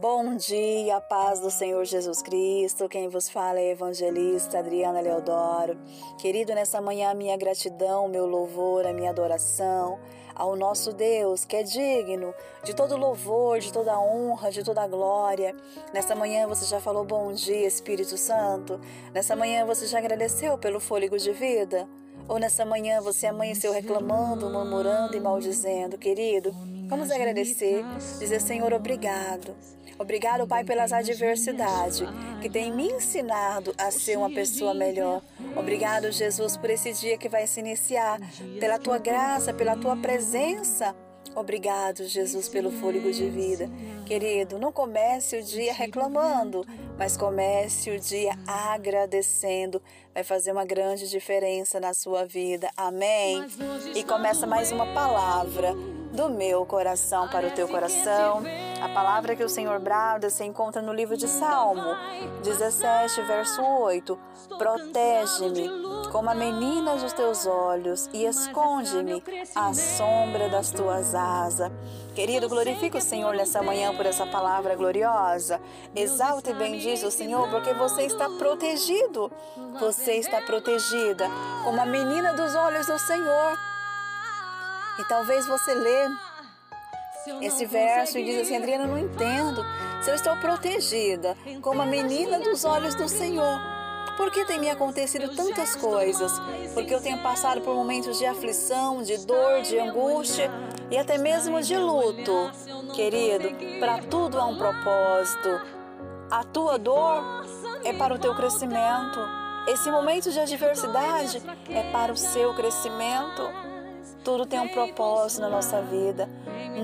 Bom dia, paz do Senhor Jesus Cristo. Quem vos fala é evangelista Adriana Leodoro. Querido, nessa manhã, minha gratidão, meu louvor, a minha adoração ao nosso Deus, que é digno de todo louvor, de toda honra, de toda glória. Nessa manhã você já falou bom dia, Espírito Santo. Nessa manhã você já agradeceu pelo fôlego de vida. Ou nessa manhã você amanheceu reclamando, murmurando e maldizendo, querido? Vamos agradecer, dizer Senhor, obrigado. Obrigado, Pai, pelas adversidades que tem me ensinado a ser uma pessoa melhor. Obrigado, Jesus, por esse dia que vai se iniciar, pela tua graça, pela tua presença. Obrigado, Jesus, pelo fôlego de vida. Querido, não comece o dia reclamando, mas comece o dia agradecendo. Vai fazer uma grande diferença na sua vida. Amém? E começa mais uma palavra do meu coração para o teu coração. A palavra que o Senhor brada se encontra no livro de Salmo 17, verso 8. Protege-me como a menina dos teus olhos e esconde-me à sombra das tuas asas. Querido, glorifica o Senhor nessa manhã por essa palavra gloriosa. Exalta e bendize o Senhor porque você está protegido. Você está protegida como a menina dos olhos do Senhor. E talvez você lê esse verso e diz assim: Adriana, não entendo. Se eu estou protegida como a menina dos olhos do Senhor, por que tem me acontecido tantas coisas? Porque eu tenho passado por momentos de aflição, de dor, de angústia e até mesmo de luto. Querido, para tudo há um propósito. A tua dor é para o teu crescimento. Esse momento de adversidade é para o seu crescimento. Tudo tem um propósito na nossa vida.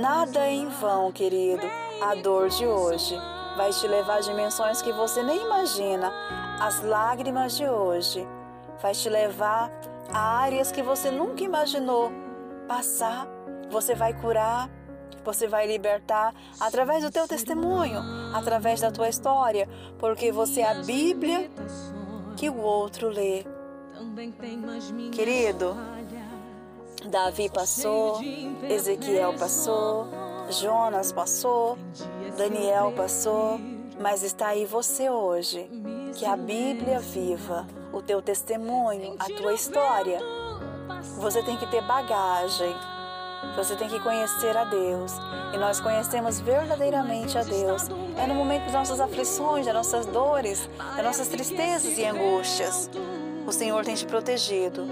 Nada é em vão, querido. A dor de hoje vai te levar a dimensões que você nem imagina. As lágrimas de hoje vai te levar a áreas que você nunca imaginou passar. Você vai curar, você vai libertar através do teu testemunho, através da tua história, porque você é a Bíblia que o outro lê. Querido, Davi passou, Ezequiel passou, Jonas passou, Daniel passou, mas está aí você hoje, que a Bíblia viva, o teu testemunho, a tua história. Você tem que ter bagagem, você tem que conhecer a Deus. E nós conhecemos verdadeiramente a Deus. É no momento das nossas aflições, das nossas dores, das nossas tristezas e angústias. O Senhor tem te protegido.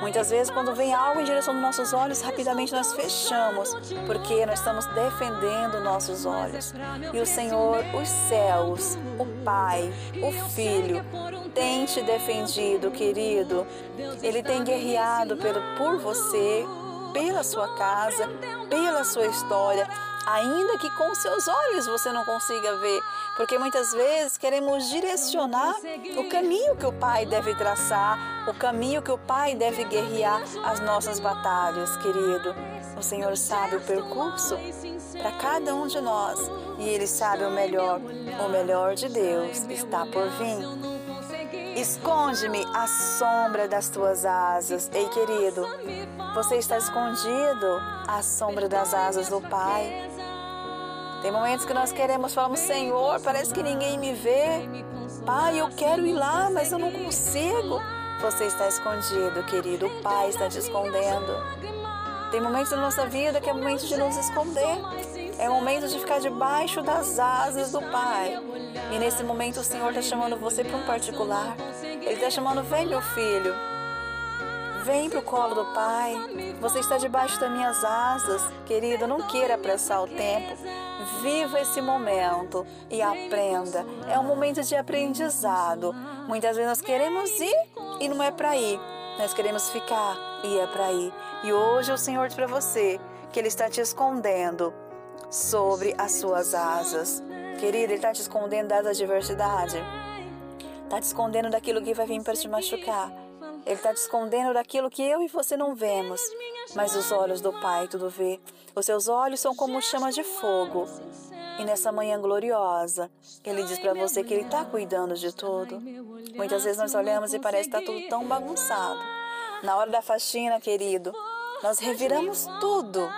Muitas vezes, quando vem algo em direção dos nossos olhos, rapidamente nós fechamos, porque nós estamos defendendo nossos olhos. E o Senhor, os céus, o Pai, o Filho, tem te defendido, querido. Ele tem guerreado por você, pela sua casa, pela sua história ainda que com seus olhos você não consiga ver, porque muitas vezes queremos direcionar o caminho que o Pai deve traçar, o caminho que o Pai deve guerrear as nossas batalhas, querido. O Senhor sabe o percurso para cada um de nós e Ele sabe o melhor. O melhor de Deus está por vir. Esconde-me à sombra das tuas asas. Ei, querido, você está escondido à sombra das asas do Pai. Tem momentos que nós queremos, falamos, Senhor, parece que ninguém me vê. Pai, eu quero ir lá, mas eu não consigo. Você está escondido, querido. O Pai está te escondendo. Tem momentos na nossa vida que é momento de nos esconder. É momento de ficar debaixo das asas do Pai. E nesse momento o Senhor está chamando você para um particular. Ele está chamando, vem meu filho. Vem para o colo do Pai. Você está debaixo das minhas asas. Querido, não queira apressar o tempo. Viva esse momento e aprenda. É um momento de aprendizado. Muitas vezes nós queremos ir e não é para ir. Nós queremos ficar e é para ir. E hoje o Senhor diz para você que Ele está te escondendo sobre as suas asas. Querido, Ele está te escondendo das adversidades. Está te escondendo daquilo que vai vir para te machucar. Ele está te escondendo daquilo que eu e você não vemos, mas os olhos do Pai tudo vê. Os seus olhos são como chamas de fogo. E nessa manhã gloriosa, Ele diz para você que Ele está cuidando de tudo. Muitas vezes nós olhamos e parece que está tudo tão bagunçado. Na hora da faxina, querido, nós reviramos tudo.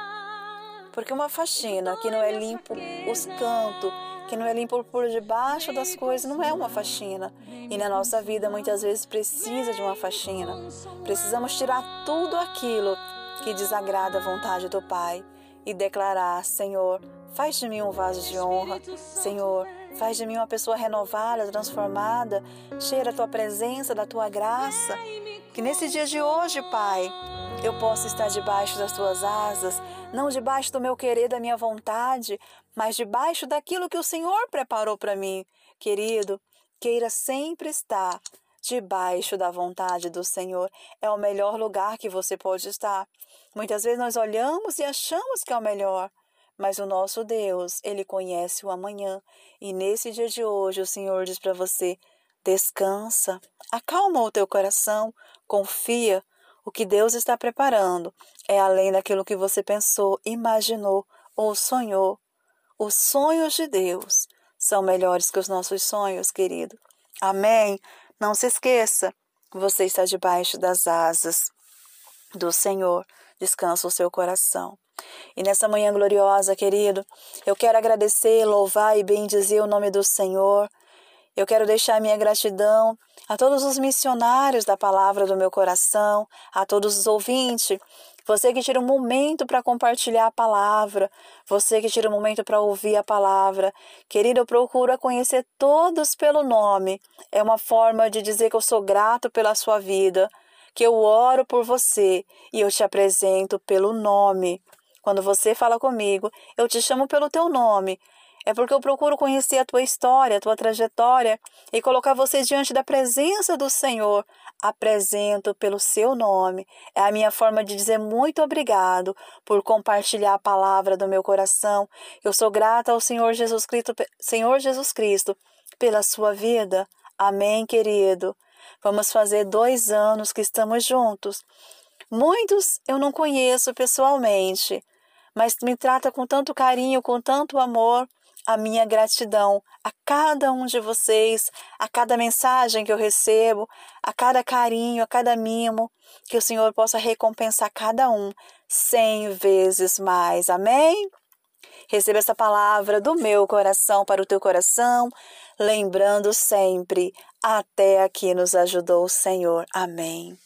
Porque uma faxina que não é limpo os cantos, que não é limpo por debaixo das coisas, não é uma faxina. E na nossa vida muitas vezes precisa de uma faxina. Precisamos tirar tudo aquilo que desagrada a vontade do Pai e declarar: Senhor, faz de mim um vaso de honra. Senhor, faz de mim uma pessoa renovada, transformada, cheia da tua presença, da tua graça. Que nesse dia de hoje, Pai, eu possa estar debaixo das tuas asas, não debaixo do meu querer, da minha vontade, mas debaixo daquilo que o Senhor preparou para mim. Querido, queira sempre estar debaixo da vontade do Senhor. É o melhor lugar que você pode estar. Muitas vezes nós olhamos e achamos que é o melhor, mas o nosso Deus, ele conhece o amanhã. E nesse dia de hoje, o Senhor diz para você: descansa, acalma o teu coração, confia. O que Deus está preparando é além daquilo que você pensou, imaginou ou sonhou. Os sonhos de Deus são melhores que os nossos sonhos, querido. Amém? Não se esqueça, você está debaixo das asas do Senhor. Descansa o seu coração. E nessa manhã gloriosa, querido, eu quero agradecer, louvar e bendizer o nome do Senhor. Eu quero deixar minha gratidão a todos os missionários da palavra do meu coração, a todos os ouvintes você que tira um momento para compartilhar a palavra, você que tira um momento para ouvir a palavra. Querido, eu procuro conhecer todos pelo nome. É uma forma de dizer que eu sou grato pela sua vida, que eu oro por você e eu te apresento pelo nome. Quando você fala comigo, eu te chamo pelo teu nome. É porque eu procuro conhecer a tua história, a tua trajetória e colocar você diante da presença do Senhor. Apresento pelo seu nome. É a minha forma de dizer muito obrigado por compartilhar a palavra do meu coração. Eu sou grata ao Senhor Jesus Cristo, Senhor Jesus Cristo pela sua vida. Amém, querido. Vamos fazer dois anos que estamos juntos. Muitos eu não conheço pessoalmente, mas me trata com tanto carinho, com tanto amor a minha gratidão a cada um de vocês, a cada mensagem que eu recebo, a cada carinho, a cada mimo, que o Senhor possa recompensar cada um cem vezes mais. Amém? Receba essa palavra do meu coração para o teu coração, lembrando sempre: até aqui nos ajudou o Senhor. Amém.